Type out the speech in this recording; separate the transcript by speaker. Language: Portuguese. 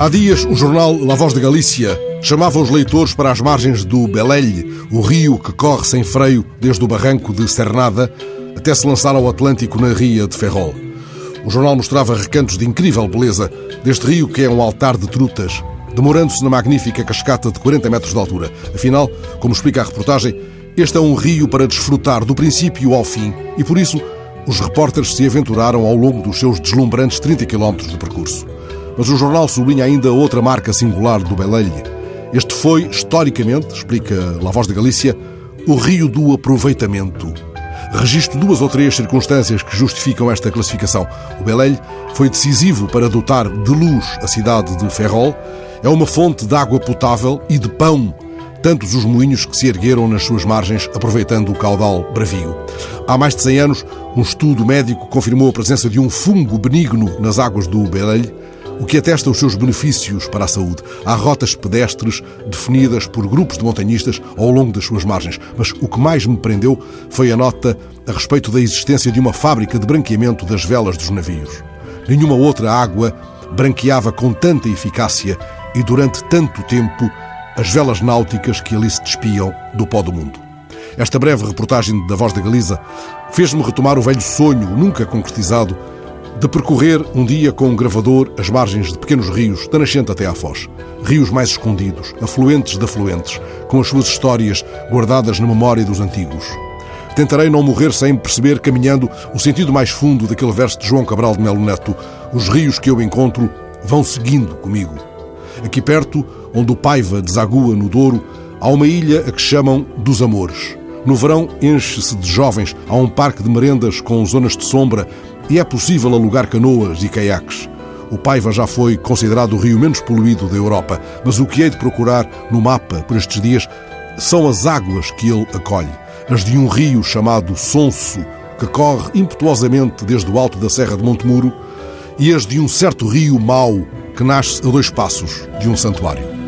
Speaker 1: Há dias, o jornal La Voz de Galícia chamava os leitores para as margens do Belelhe, o rio que corre sem freio desde o barranco de Cernada até se lançar ao Atlântico na ria de Ferrol. O jornal mostrava recantos de incrível beleza deste rio que é um altar de trutas, demorando-se na magnífica cascata de 40 metros de altura. Afinal, como explica a reportagem, este é um rio para desfrutar do princípio ao fim e, por isso, os repórteres se aventuraram ao longo dos seus deslumbrantes 30 quilómetros de percurso. Mas o jornal sublinha ainda outra marca singular do Belelhe. Este foi, historicamente, explica La Voz de Galícia, o rio do aproveitamento. Registro duas ou três circunstâncias que justificam esta classificação. O Belelhe foi decisivo para dotar de luz a cidade de Ferrol, é uma fonte de água potável e de pão tantos os moinhos que se ergueram nas suas margens aproveitando o caudal bravio. Há mais de 100 anos, um estudo médico confirmou a presença de um fungo benigno nas águas do Belelhe, o que atesta os seus benefícios para a saúde. Há rotas pedestres definidas por grupos de montanhistas ao longo das suas margens, mas o que mais me prendeu foi a nota a respeito da existência de uma fábrica de branqueamento das velas dos navios. Nenhuma outra água branqueava com tanta eficácia e durante tanto tempo as velas náuticas que ali se despiam do pó do mundo. Esta breve reportagem da Voz da Galiza fez-me retomar o velho sonho, nunca concretizado, de percorrer um dia com um gravador as margens de pequenos rios, da nascente até à foz. Rios mais escondidos, afluentes de afluentes, com as suas histórias guardadas na memória dos antigos. Tentarei não morrer sem perceber, caminhando, o sentido mais fundo daquele verso de João Cabral de Melo Neto. Os rios que eu encontro vão seguindo comigo. Aqui perto, onde o Paiva desagua no Douro, há uma ilha a que chamam dos Amores. No verão enche-se de jovens, há um parque de merendas com zonas de sombra e é possível alugar canoas e caiaques. O Paiva já foi considerado o rio menos poluído da Europa, mas o que hei de procurar no mapa por estes dias são as águas que ele acolhe, as de um rio chamado Sonso, que corre impetuosamente desde o alto da Serra de Montemuro, e as de um certo rio mau que nasce a dois passos de um santuário.